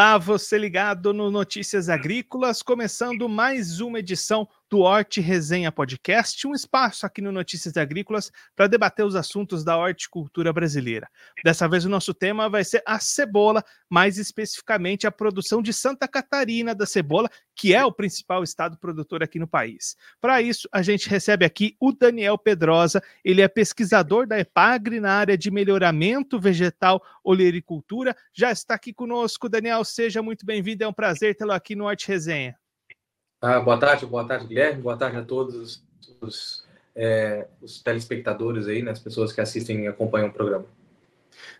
Olá, você ligado no Notícias Agrícolas, começando mais uma edição do Horti Resenha Podcast, um espaço aqui no Notícias Agrícolas para debater os assuntos da horticultura brasileira. Dessa vez o nosso tema vai ser a cebola, mais especificamente a produção de Santa Catarina da cebola, que é o principal estado produtor aqui no país. Para isso, a gente recebe aqui o Daniel Pedrosa, ele é pesquisador da EPAGRE na área de melhoramento vegetal olericultura. Já está aqui conosco, Daniel, seja muito bem-vindo, é um prazer tê-lo aqui no Horti Resenha. Ah, boa tarde, boa tarde, Guilherme. Boa tarde a todos os, é, os telespectadores aí, né, as pessoas que assistem e acompanham o programa.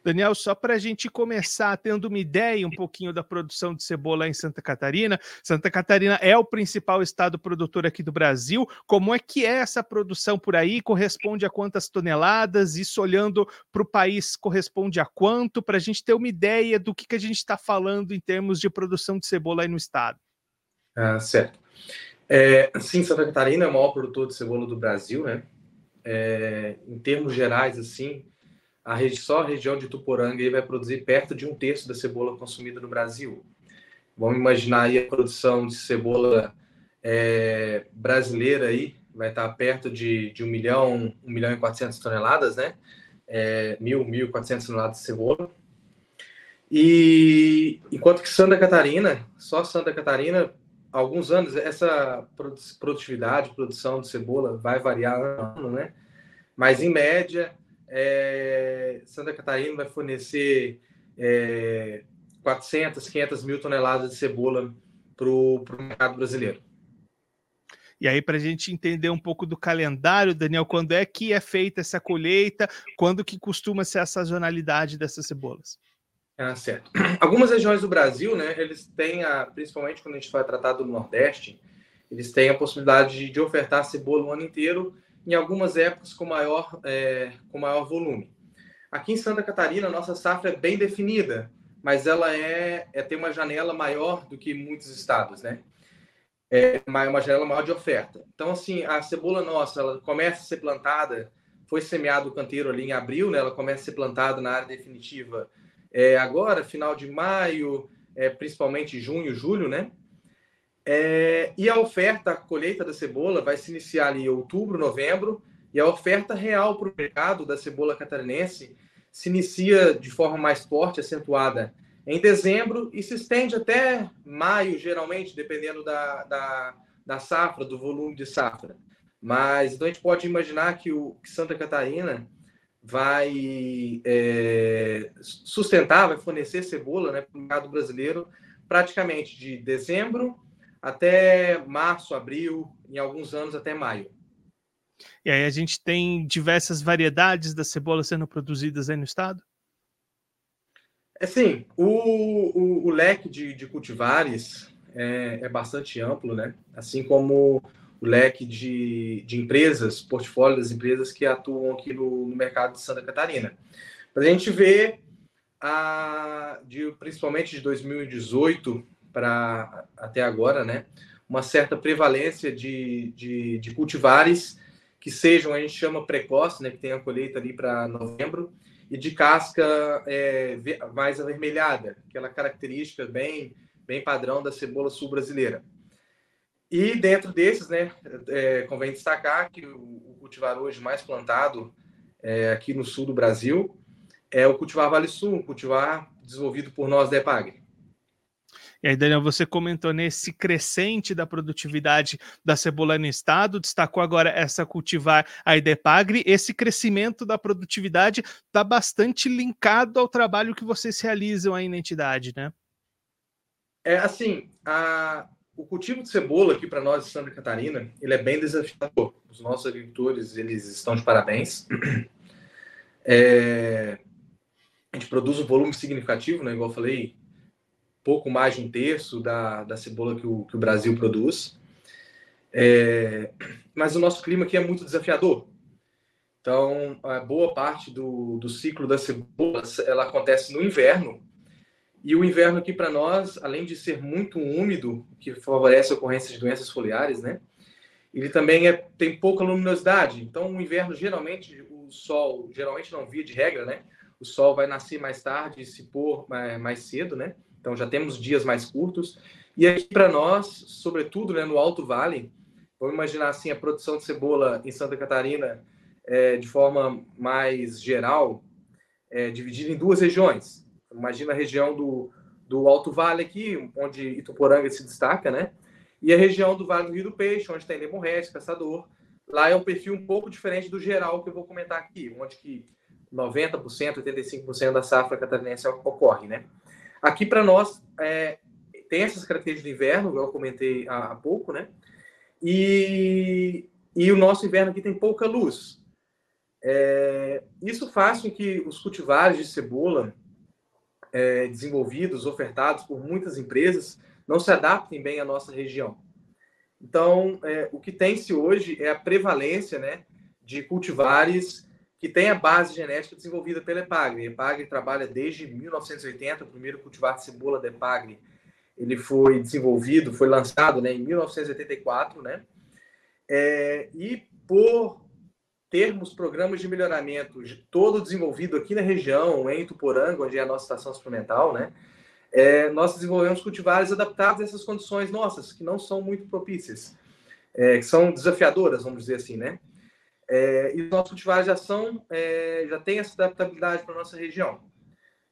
Daniel, só para a gente começar tendo uma ideia um pouquinho da produção de cebola em Santa Catarina. Santa Catarina é o principal estado produtor aqui do Brasil. Como é que é essa produção por aí? Corresponde a quantas toneladas? Isso olhando para o país corresponde a quanto? Para a gente ter uma ideia do que, que a gente está falando em termos de produção de cebola aí no estado. Ah, certo. É, sim, Santa Catarina é o maior produtor de cebola do Brasil, né? É, em termos gerais, assim, a regi só a região de Tuporanga vai produzir perto de um terço da cebola consumida no Brasil. Vamos imaginar aí a produção de cebola é, brasileira aí, vai estar perto de, de 1 milhão, 1 milhão e 400 toneladas, né? É, 1.000, 1.400 toneladas de cebola. E enquanto que Santa Catarina, só Santa Catarina alguns anos, essa produtividade, produção de cebola vai variar ano, né? Mas, em média, é, Santa Catarina vai fornecer é, 400, 500 mil toneladas de cebola para o mercado brasileiro. E aí, para a gente entender um pouco do calendário, Daniel, quando é que é feita essa colheita? Quando que costuma ser a sazonalidade dessas cebolas? Ah, certo. Algumas regiões do Brasil, né, eles têm, a, principalmente quando a gente vai tratar do Nordeste, eles têm a possibilidade de, de ofertar cebola o ano inteiro, em algumas épocas com maior, é, com maior volume. Aqui em Santa Catarina, nossa safra é bem definida, mas ela é, é tem uma janela maior do que muitos estados, né? É uma janela maior de oferta. Então, assim, a cebola nossa, ela começa a ser plantada, foi semeado o canteiro ali em abril, né? Ela começa a ser plantada na área definitiva é, agora, final de maio, é, principalmente junho, julho, né? É, e a oferta, a colheita da cebola vai se iniciar em outubro, novembro, e a oferta real para o mercado da cebola catarinense se inicia de forma mais forte, acentuada em dezembro e se estende até maio, geralmente, dependendo da, da, da safra, do volume de safra. Mas então a gente pode imaginar que, o, que Santa Catarina vai é, sustentar, vai fornecer cebola né, para o mercado brasileiro praticamente de dezembro até março, abril, em alguns anos até maio. E aí a gente tem diversas variedades da cebola sendo produzidas aí no estado? É sim, o, o, o leque de, de cultivares é, é, bastante amplo, né? Assim como o leque de, de empresas, portfólio das empresas que atuam aqui no, no mercado de Santa Catarina. Para a gente ver, a, de, principalmente de 2018 para até agora, né, uma certa prevalência de, de, de, cultivares que sejam, a gente chama precoce, né, que tem a colheita ali para novembro, e de casca é, mais avermelhada, aquela característica bem, bem padrão da cebola sul brasileira. E dentro desses, né, é, convém destacar que o, cultivar hoje mais plantado é, aqui no sul do Brasil é o cultivar Vale Sul, um cultivar desenvolvido por nós da EPAG. E aí, Daniel, você comentou nesse crescente da produtividade da cebola no estado, destacou agora essa cultivar a Idepagre. Esse crescimento da produtividade está bastante linkado ao trabalho que vocês realizam aí na entidade, né? É assim, a, o cultivo de cebola aqui para nós de Santa Catarina, ele é bem desafiador. Os nossos agricultores, eles estão de parabéns. É, a gente produz um volume significativo, né? Igual eu falei, pouco mais de um terço da, da cebola que o, que o Brasil produz. É, mas o nosso clima aqui é muito desafiador. Então, a boa parte do, do ciclo da cebola, ela acontece no inverno, e o inverno aqui para nós, além de ser muito úmido, que favorece a ocorrência de doenças foliares, né? Ele também é, tem pouca luminosidade. Então, o inverno, geralmente, o sol, geralmente não via de regra, né? O sol vai nascer mais tarde e se pôr mais cedo, né? então já temos dias mais curtos. E aqui para nós, sobretudo né, no Alto Vale, vamos imaginar assim a produção de cebola em Santa Catarina é, de forma mais geral, é, dividida em duas regiões. Imagina a região do, do Alto Vale aqui, onde Ituporanga se destaca, né? E a região do Vale do Rio do Peixe, onde tem Lemon Caçador. Lá é um perfil um pouco diferente do geral que eu vou comentar aqui, onde que 90%, 85% da safra catarinense ocorre, né? Aqui para nós é, tem essas características de inverno, eu comentei há, há pouco, né? E, e o nosso inverno aqui tem pouca luz. É, isso faz com que os cultivares de cebola é, desenvolvidos, ofertados por muitas empresas, não se adaptem bem à nossa região. Então, é, o que tem-se hoje é a prevalência né, de cultivares que têm a base genética desenvolvida pela Epagre. A Epagre trabalha desde 1980, o primeiro cultivar de cebola da Epagre ele foi desenvolvido, foi lançado né, em 1984, né? É, e por termos programas de melhoramento todo desenvolvido aqui na região, em Tuporanga, onde é a nossa estação experimental, né? é, nós desenvolvemos cultivares adaptados a essas condições nossas, que não são muito propícias, é, que são desafiadoras, vamos dizer assim, né? É, e os nossos cultivares já são, é, já têm essa adaptabilidade para a nossa região.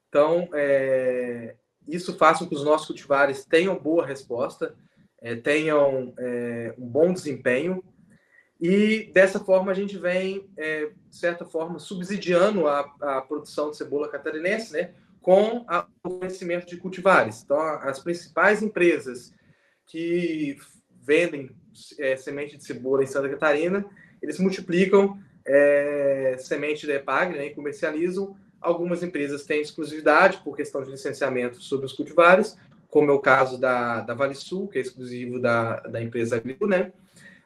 Então, é, isso faz com que os nossos cultivares tenham boa resposta, é, tenham um bom desempenho, e dessa forma a gente vem, de certa forma, subsidiando a, a produção de cebola catarinense, né? com a, o conhecimento de cultivares. Então, as principais empresas que vendem é, semente de cebola em Santa Catarina, eles multiplicam é, semente da EPAGRE né, e comercializam. Algumas empresas têm exclusividade por questão de licenciamento sobre os cultivares, como é o caso da, da Vale Sul, que é exclusivo da, da empresa Agrícola, né?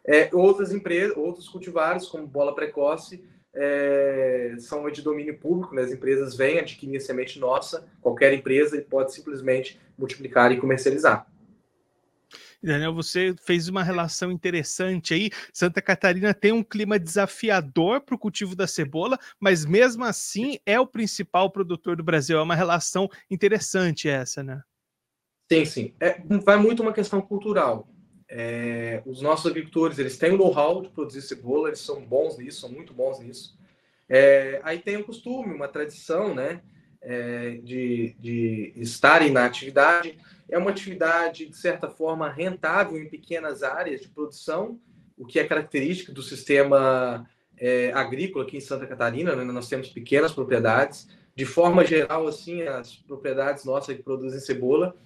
É, outras empresas, outros cultivares, como bola precoce, é, são de domínio público, né? as empresas vêm adquirir a semente nossa, qualquer empresa pode simplesmente multiplicar e comercializar. Daniel, você fez uma relação interessante aí. Santa Catarina tem um clima desafiador para o cultivo da cebola, mas mesmo assim é o principal produtor do Brasil. É uma relação interessante essa, né? Sim, sim. É, vai muito uma questão cultural. É, os nossos agricultores eles têm o know-how de produzir cebola, eles são bons nisso, são muito bons nisso. É, aí tem um costume, uma tradição, né, é, de, de estarem na atividade. É uma atividade, de certa forma, rentável em pequenas áreas de produção, o que é característico do sistema é, agrícola aqui em Santa Catarina. Né? Nós temos pequenas propriedades. De forma geral, assim, as propriedades nossas que produzem cebola,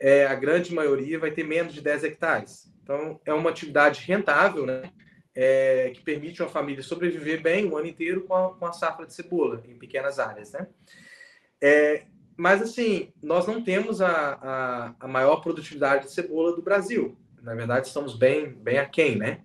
é, a grande maioria vai ter menos de 10 hectares. Então, é uma atividade rentável, né? É, que permite uma família sobreviver bem o ano inteiro com a, com a safra de cebola em pequenas áreas, né? É, mas, assim, nós não temos a, a, a, maior produtividade de cebola do Brasil. Na verdade, estamos bem, bem aquém, né?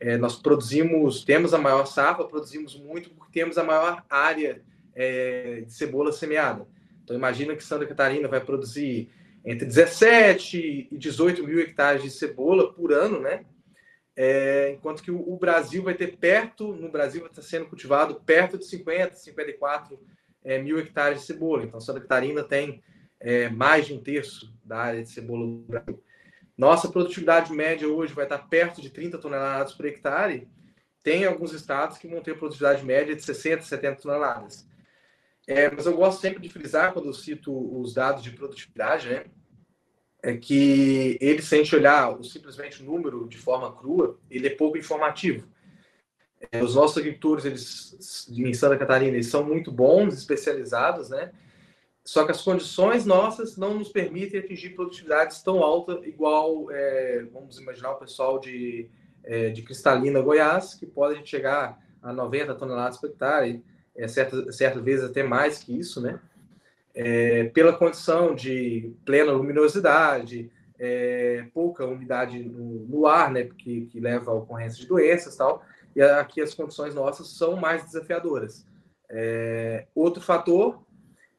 É, nós produzimos, temos a maior safra, produzimos muito porque temos a maior área é, de cebola semeada. Então, imagina que Santa Catarina vai produzir entre 17 e 18 mil hectares de cebola por ano, né? É, enquanto que o, Brasil vai ter perto, no Brasil estar sendo cultivado perto de 50, 54 é, mil hectares de cebola. Então, Santa Catarina tem é, mais de um terço da área de cebola do Brasil. Nossa produtividade média hoje vai estar perto de 30 toneladas por hectare. Tem alguns estados que vão ter produtividade média de 60, 70 toneladas. É, mas eu gosto sempre de frisar, quando eu cito os dados de produtividade, né? É que ele, se a gente olhar simplesmente o número de forma crua, ele é pouco informativo. É, os nossos agricultores, eles, em Santa Catarina, eles são muito bons, especializados, né? Só que as condições nossas não nos permitem atingir produtividades tão altas, igual, é, vamos imaginar, o pessoal de, é, de Cristalina, Goiás, que podem chegar a 90 toneladas por hectare, é, certas, certas vezes até mais que isso, né? É, pela condição de plena luminosidade, é, pouca umidade no, no, ar, né, que, que leva à ocorrência de doenças e tal, e aqui as condições nossas são mais desafiadoras. É, outro fator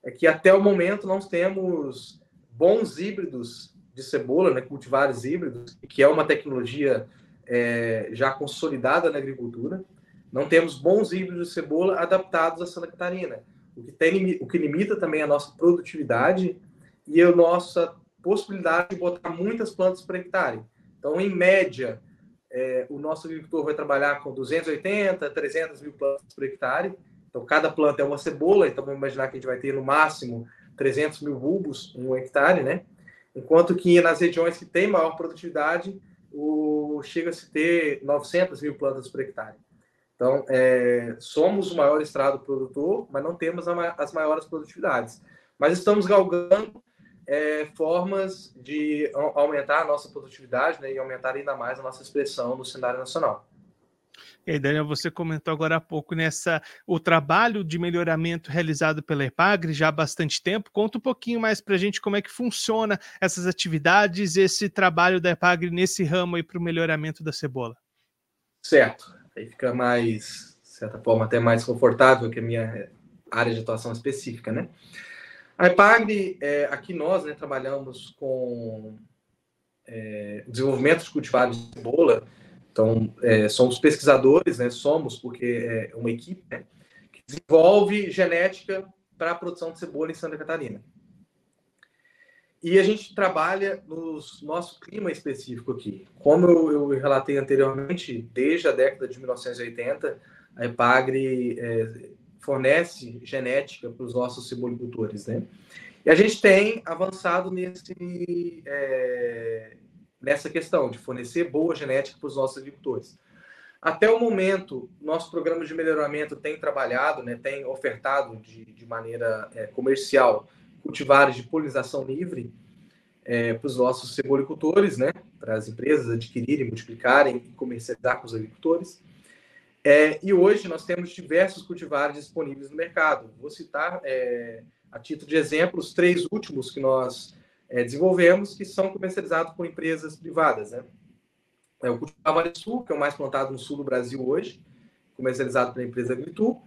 é que até o momento nós temos bons híbridos de cebola, né, cultivares híbridos, que é uma tecnologia é, já consolidada na agricultura. Não temos bons híbridos de cebola adaptados a Santa Catarina o que, tem, o que limita também a nossa produtividade e a nossa possibilidade de botar muitas plantas por hectare. Então, em média, é, o nosso agricultor vai trabalhar com 280, 300 mil plantas por hectare. Então, cada planta é uma cebola, então vamos imaginar que a gente vai ter no máximo 300 mil bulbos em um hectare, né? Enquanto que nas regiões que têm maior produtividade, o, chega-se ter 900 mil plantas por hectare. Então, é, somos o maior estrado produtor, mas não temos a, as maiores produtividades. Mas estamos galgando é, formas de aumentar a nossa produtividade né, e aumentar ainda mais a nossa expressão no cenário nacional. E aí, Daniel, você comentou agora há pouco nessa o trabalho de melhoramento realizado pela EPAGRE já há bastante tempo. Conta um pouquinho mais para a gente como é que funciona essas atividades, esse trabalho da EPAGRE nesse ramo aí para o melhoramento da cebola. Certo. Aí fica mais, de certa forma, até mais confortável que a minha área de atuação específica, né? A EPAGRE, é, aqui nós né, trabalhamos com é, desenvolvimento de cultivares de cebola, então é, somos pesquisadores, né, somos porque é uma equipe né, que desenvolve genética para a produção de cebola em Santa Catarina. E a gente trabalha no nosso clima específico aqui. Como eu, eu, relatei anteriormente, desde a década de 1980, a EPAGRE é, fornece genética para os nossos cebolicultores, né? E a gente tem avançado nesse, é, nessa questão de fornecer boa genética para os nossos agricultores. Até o momento, nosso programa de melhoramento tem trabalhado, né, tem ofertado de, de maneira é, comercial cultivares de polinização livre é, para os nossos cebolicultores, né, para as empresas adquirirem, multiplicarem e comercializar com os agricultores. É, e hoje nós temos diversos cultivares disponíveis no mercado. Vou citar, é, a título de exemplo, os três últimos que nós é, desenvolvemos, que são comercializados por empresas privadas. Né? É o cultivar Vale Sul, que é o mais plantado no sul do Brasil hoje, comercializado pela empresa Agritu.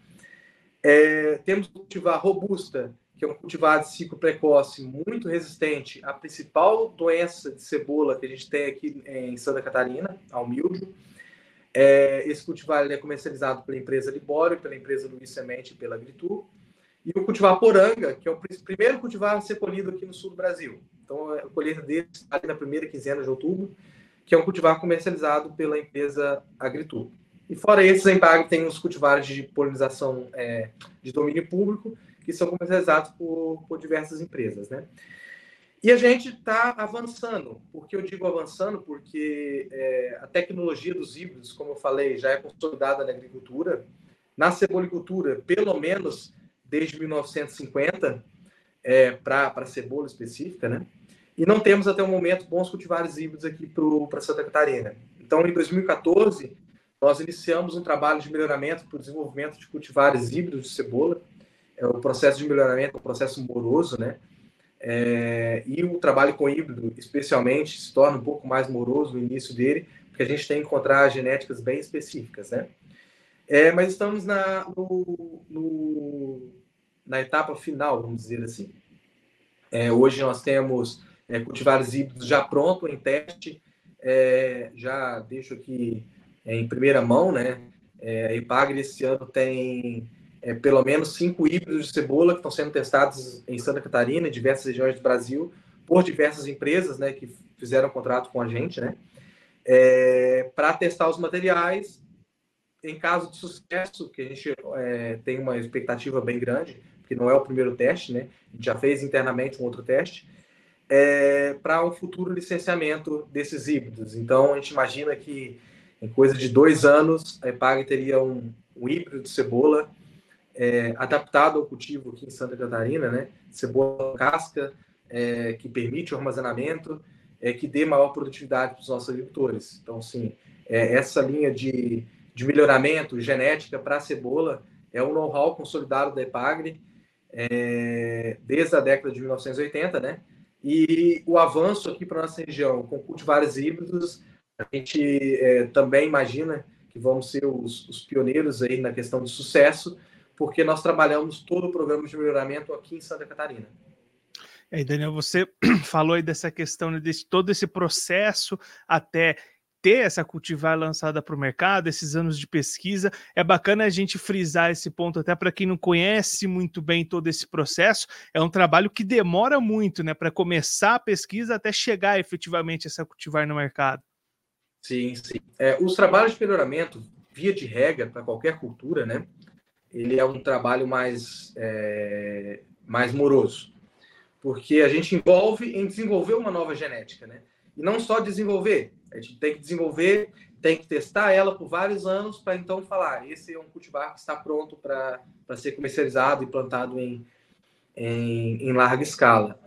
É, temos o cultivar Robusta, que é um cultivar de ciclo precoce muito resistente à principal doença de cebola que a gente tem aqui em Santa Catarina, ao milho. É, esse cultivar é comercializado pela empresa Libório, pela empresa Luiz Semente e pela Agritur. E o cultivar Poranga, que é o primeiro cultivar a ser colhido aqui no sul do Brasil. Então, a colheita dele está na primeira quinzena de outubro, que é um cultivar comercializado pela empresa Agritur. E fora esses, a tem os cultivares de polinização é, de domínio público, que são comercializados por, por diversas empresas, né? E a gente está avançando. Por que eu digo avançando? Porque é, a tecnologia dos híbridos, como eu falei, já é consolidada na agricultura. Na cebolicultura, pelo menos desde 1950, é, para cebola específica, né? E não temos até o momento bons cultivares híbridos aqui para Santa Catarina. Então, em 2014, nós iniciamos um trabalho de melhoramento para o desenvolvimento de cultivares híbridos de cebola. É o processo de melhoramento é um processo moroso, né? É, e o trabalho com híbrido, especialmente, se torna um pouco mais moroso no início dele, porque a gente tem que encontrar genéticas bem específicas, né? É, mas estamos na, no, no, na etapa final, vamos dizer assim. É, hoje nós temos é, cultivares híbridos já pronto em teste, é, já deixo aqui em primeira mão, né? É, a Ipagre esse ano tem é, pelo menos cinco híbridos de cebola que estão sendo testados em Santa Catarina e diversas regiões do Brasil por diversas empresas, né, que fizeram contrato com a gente, né, é, para testar os materiais. Em caso de sucesso, que a gente é, tem uma expectativa bem grande, porque não é o primeiro teste, né, a gente já fez internamente um outro teste, é, para um futuro licenciamento desses híbridos. Então, a gente imagina que em coisa de dois anos, a EPAG teria um, um híbrido de cebola é, adaptado ao cultivo aqui em Santa Catarina, né? Cebola casca, é, que permite o armazenamento, é, que dê maior produtividade para os nossos agricultores. Então, sim, é, essa linha de, de melhoramento genética para a cebola é um know-how consolidado da Epagre é, desde a década de 1980, né? E o avanço aqui para nossa região com cultivares híbridos, a gente é, também imagina que vamos ser os, os pioneiros aí na questão de sucesso, porque nós trabalhamos todo o programa de melhoramento aqui em Santa Catarina. E aí, Daniel, você falou aí dessa questão, né, desse todo esse processo até ter essa cultivar lançada para o mercado, esses anos de pesquisa. É bacana a gente frisar esse ponto, até para quem não conhece muito bem todo esse processo. É um trabalho que demora muito, né, para começar a pesquisa até chegar efetivamente essa cultivar no mercado. Sim, sim. É, os trabalhos de melhoramento, via de regra, para qualquer cultura, né, ele é um trabalho mais, é, mais moroso, porque a gente envolve em desenvolver uma nova genética, né? E não só desenvolver, a gente tem que desenvolver, tem que testar ela por vários anos para então falar, esse é um cultivar que está pronto para ser comercializado e plantado em, em, em larga escala.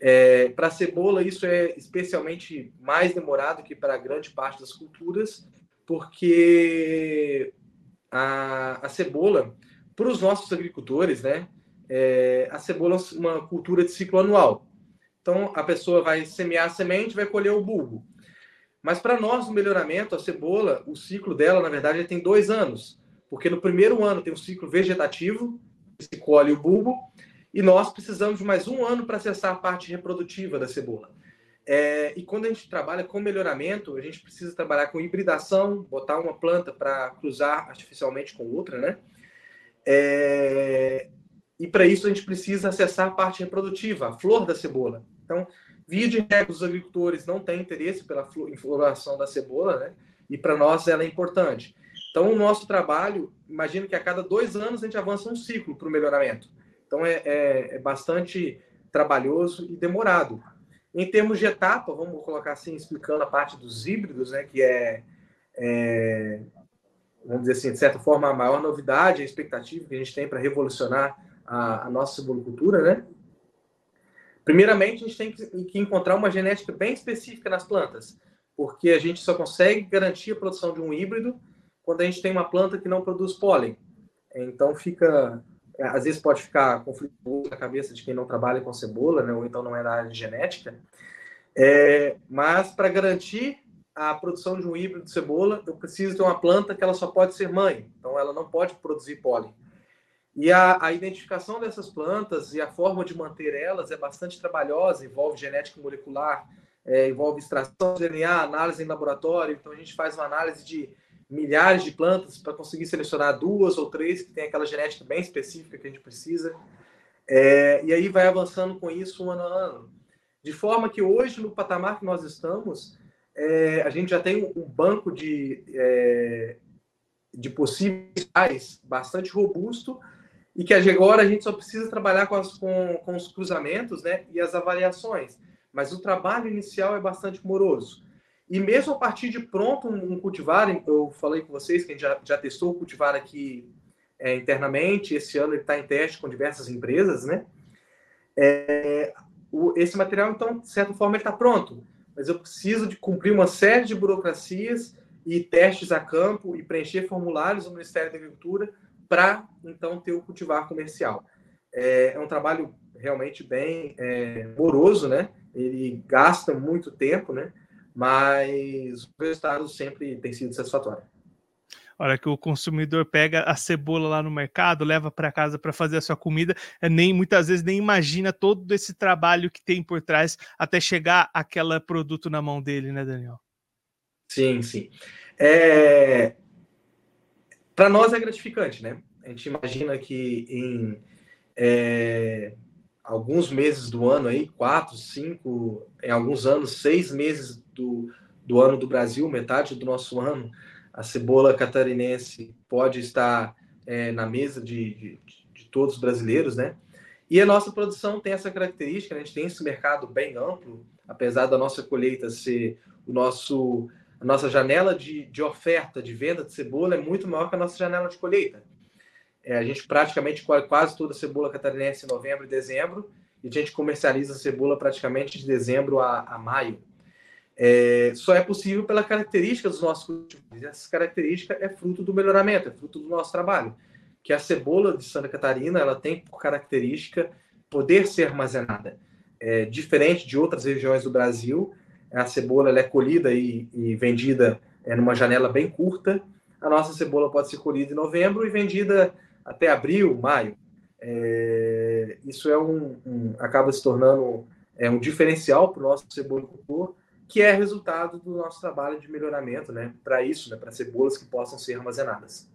É, para cebola, isso é especialmente mais demorado que para grande parte das culturas, porque a, a cebola, para os nossos agricultores, né, é, a cebola é uma cultura de ciclo anual. Então, a pessoa vai semear a semente, vai colher o bulbo. Mas para nós, no melhoramento, a cebola, o ciclo dela, na verdade, tem dois anos. Porque no primeiro ano tem um ciclo vegetativo, se colhe o bulbo, e nós precisamos de mais um ano para acessar a parte reprodutiva da cebola. É, e quando a gente trabalha com melhoramento, a gente precisa trabalhar com hibridação, botar uma planta para cruzar artificialmente com outra, né? É, e para isso a gente precisa acessar a parte reprodutiva, a flor da cebola. Então, via de regra, os agricultores não têm interesse pela floração da cebola, né? E para nós ela é importante. Então, o nosso trabalho, imagino que a cada dois anos a gente avança um ciclo para o melhoramento. Então, é, é, é, bastante trabalhoso e demorado. Em termos de etapa, vamos colocar assim, explicando a parte dos híbridos, né? Que é, é vamos dizer assim, de certa forma, a maior novidade, a expectativa que a gente tem para revolucionar a, a nossa cebolicultura, né? Primeiramente, a gente tem que, que encontrar uma genética bem específica nas plantas, porque a gente só consegue garantir a produção de um híbrido quando a gente tem uma planta que não produz pólen. Então fica, às vezes pode ficar conflituoso na cabeça de quem não trabalha com cebola, né, ou então não é da área de genética. É, mas para garantir a produção de um híbrido de cebola, eu preciso ter uma planta que ela só pode ser mãe, então ela não pode produzir pólen. E a, a, identificação dessas plantas e a forma de manter elas é bastante trabalhosa, envolve genética molecular, é, envolve extração de DNA, análise em laboratório. Então, a gente faz uma análise de milhares de plantas para conseguir selecionar duas ou três que tem aquela genética bem específica que a gente precisa. É, e aí vai avançando com isso ano a ano. De forma que hoje, no patamar que nós estamos, é, a gente já tem um banco de, é, de possíveis bastante robusto e que agora a gente só precisa trabalhar com, as, com, com os cruzamentos né, e as avaliações. Mas o trabalho inicial é bastante moroso. E mesmo a partir de pronto um, cultivar, eu falei com vocês que a gente já, já testou o cultivar aqui é, internamente, esse ano ele está em teste com diversas empresas, né? É, o, esse material, então, de certa forma, ele está pronto, mas eu preciso de cumprir uma série de burocracias e testes a campo e preencher formulários no Ministério da Agricultura para então ter o cultivar comercial. É, é um trabalho realmente bem é, moroso, né? Ele gasta muito tempo, né? Mas o resultado sempre tem sido satisfatório. Olha que o consumidor pega a cebola lá no mercado, leva para casa para fazer a sua comida, é, nem muitas vezes nem imagina todo esse trabalho que tem por trás até chegar aquele produto na mão dele, né, Daniel? Sim, sim. É, para nós é gratificante, né? A gente imagina que em é, alguns meses do ano aí, quatro, cinco, em alguns anos, seis meses do, do ano do Brasil, metade do nosso ano, a cebola catarinense pode estar é, na mesa de, de, de, todos os brasileiros, né? E a nossa produção tem essa característica, né? a gente tem esse mercado bem amplo, apesar da nossa colheita ser o nosso a nossa janela de, de oferta de venda de cebola é muito maior que a nossa janela de colheita. É, a gente praticamente colhe quase toda a cebola catarinense em novembro e dezembro, e a gente comercializa a cebola praticamente de dezembro a, a maio. É, só é possível pela característica dos nossos cultivos. Essa característica é fruto do melhoramento, é fruto do nosso trabalho. Que a cebola de Santa Catarina ela tem por característica poder ser armazenada. É, diferente de outras regiões do Brasil, a cebola é colhida e, e vendida é, numa janela bem curta. A nossa cebola pode ser colhida em novembro e vendida até abril, maio. É, isso é um, um, acaba se tornando é, um diferencial para o nosso cebolicultor, que é resultado do nosso trabalho de melhoramento, né? Para isso, né? Para cebolas que possam ser armazenadas.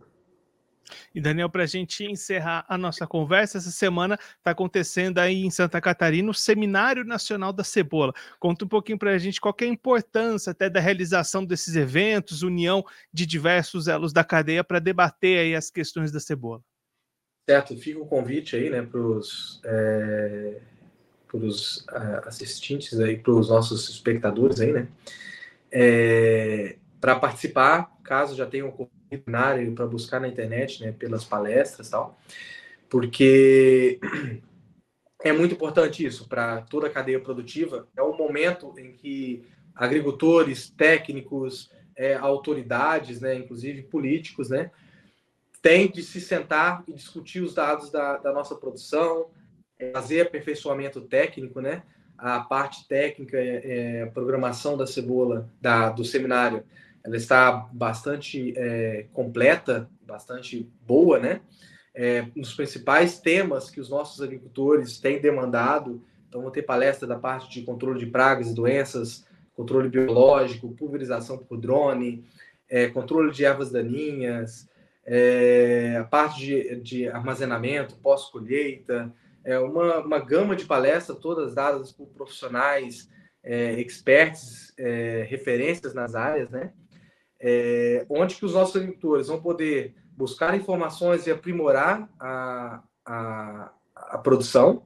E Daniel, para a gente encerrar a nossa conversa, essa semana está acontecendo aí em Santa Catarina o Seminário Nacional da Cebola. Conta um pouquinho para a gente qual é a importância até da realização desses eventos, união de diversos elos da cadeia para debater aí as questões da cebola. Certo, fica o convite aí, né, para os é, assistentes aí, para os nossos espectadores aí, né, é, para participar, caso já tenham seminário para buscar na internet, né, pelas palestras tal, porque é muito importante isso para toda a cadeia produtiva. É um momento em que agricultores, técnicos, é, autoridades, né, inclusive políticos, né, têm de se sentar e discutir os dados da, da nossa produção, é, fazer aperfeiçoamento técnico, né, a parte técnica, é, é, programação da cebola da, do seminário ela está bastante é, completa, bastante boa, né? É, nos principais temas que os nossos agricultores têm demandado. Então, vou ter palestra da parte de controle de pragas e doenças, controle biológico, pulverização por drone, é, controle de ervas daninhas, é, a parte de, de armazenamento, pós-colheita, é uma, uma gama de palestras, todas dadas por profissionais, é, experts, é, referências nas áreas, né? é, onde que os nossos agricultores vão poder buscar informações e aprimorar a, a, a produção.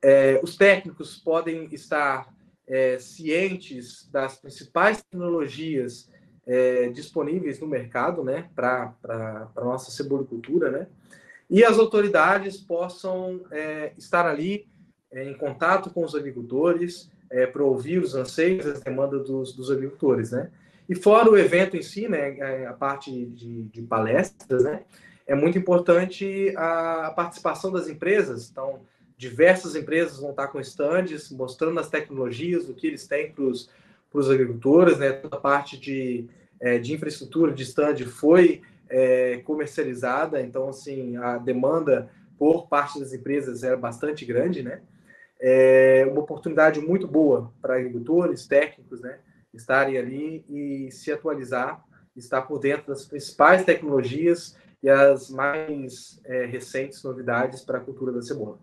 É, os técnicos podem estar é, cientes das principais tecnologias é, disponíveis no mercado, né, para a nossa cebolicultura, né, e as autoridades possam é, estar ali é, em contato com os agricultores para ouvir os anseios, as demandas dos, dos agricultores, né. E fora o evento em si, né, é, a parte de, de palestras, né, é muito importante a, participação das empresas. Então, diversas empresas vão estar com estandes, mostrando as tecnologias, o que eles têm para os agricultores, né, toda a parte de, é, de infraestrutura de stand foi é, comercializada, então, assim, a demanda por parte das empresas era bastante grande, né, é uma oportunidade muito boa para agricultores, técnicos, né, estarem ali e se atualizar, estar por dentro das principais tecnologias e as mais é, recentes novidades para a cultura da cebola.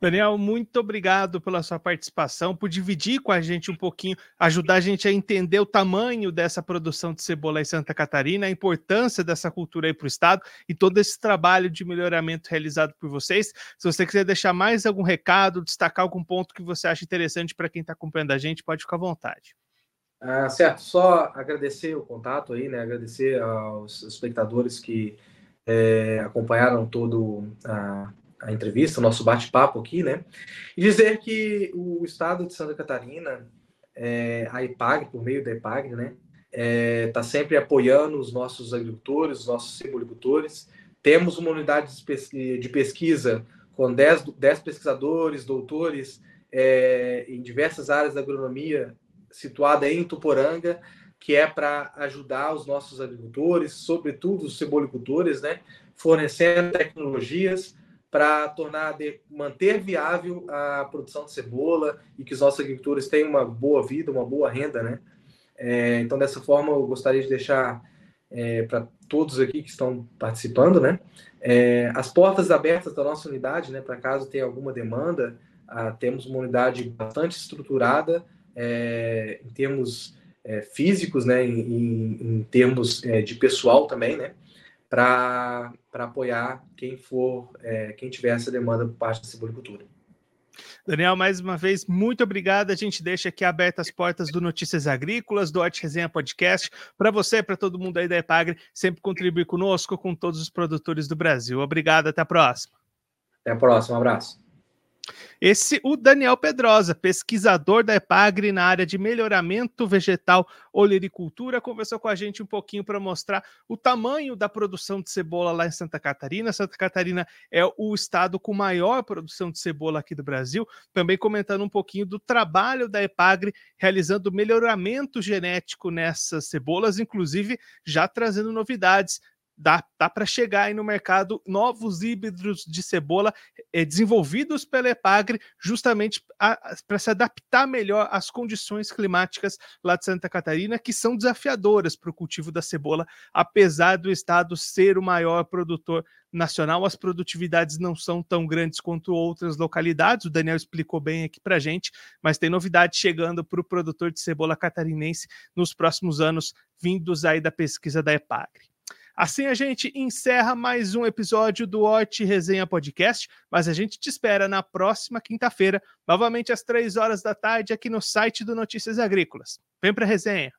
Daniel, muito obrigado pela sua participação, por dividir com a gente um pouquinho, ajudar a gente a entender o tamanho dessa produção de cebola em Santa Catarina, a importância dessa cultura aí para o estado e todo esse trabalho de melhoramento realizado por vocês. Se você quiser deixar mais algum recado, destacar algum ponto que você acha interessante para quem está acompanhando a gente, pode ficar à vontade. Ah, certo, só agradecer o contato aí, né? Agradecer aos espectadores que é, acompanharam todo a, a entrevista, o nosso bate-papo aqui, né? E dizer que o Estado de Santa Catarina, é, a IPAG, por meio da IPAG, né? Está é, tá sempre apoiando os nossos agricultores, os nossos cebolicultores. Temos uma unidade de pesquisa com 10, 10 pesquisadores, doutores é, em diversas áreas da agronomia situada em Tuporanga, que é para ajudar os nossos agricultores, sobretudo os cebolicultores, né, fornecendo tecnologias para tornar de, manter viável a produção de cebola e que os nossos agricultores tenham uma boa vida, uma boa renda, né? É, então dessa forma eu gostaria de deixar é, para todos aqui que estão participando, né? É, as portas abertas da nossa unidade, né? Para caso tenha alguma demanda, ah, temos uma unidade bastante estruturada é, em termos é, físicos, né, em, em termos é, de pessoal também, né, para apoiar quem for, é, quem tiver essa demanda por parte da Cibolicultura. Daniel, mais uma vez, muito obrigado. A gente deixa aqui abertas as portas do Notícias Agrícolas, do Horti Resenha Podcast, para você, para todo mundo aí da Epagre, sempre contribuir conosco, com todos os produtores do Brasil. Obrigado, até a próxima. Até a próxima, um abraço. Esse, o Daniel Pedrosa, pesquisador da EPAGRE na área de melhoramento vegetal olericultura, conversou com a gente um pouquinho para mostrar o tamanho da produção de cebola lá em Santa Catarina. Santa Catarina é o estado com maior produção de cebola aqui do Brasil. Também comentando um pouquinho do trabalho da EPAGRE realizando melhoramento genético nessas cebolas, inclusive já trazendo novidades dá, dá para chegar aí no mercado novos híbridos de cebola é, desenvolvidos pela Epagre, justamente para se adaptar melhor às condições climáticas lá de Santa Catarina, que são desafiadoras para o cultivo da cebola, apesar do estado ser o maior produtor nacional, as produtividades não são tão grandes quanto outras localidades. O Daniel explicou bem aqui para gente, mas tem novidade chegando para o produtor de cebola catarinense nos próximos anos, vindos aí da pesquisa da Epagre. Assim a gente encerra mais um episódio do Hort Resenha Podcast, mas a gente te espera na próxima quinta-feira, novamente às três horas da tarde, aqui no site do Notícias Agrícolas. Vem para resenha!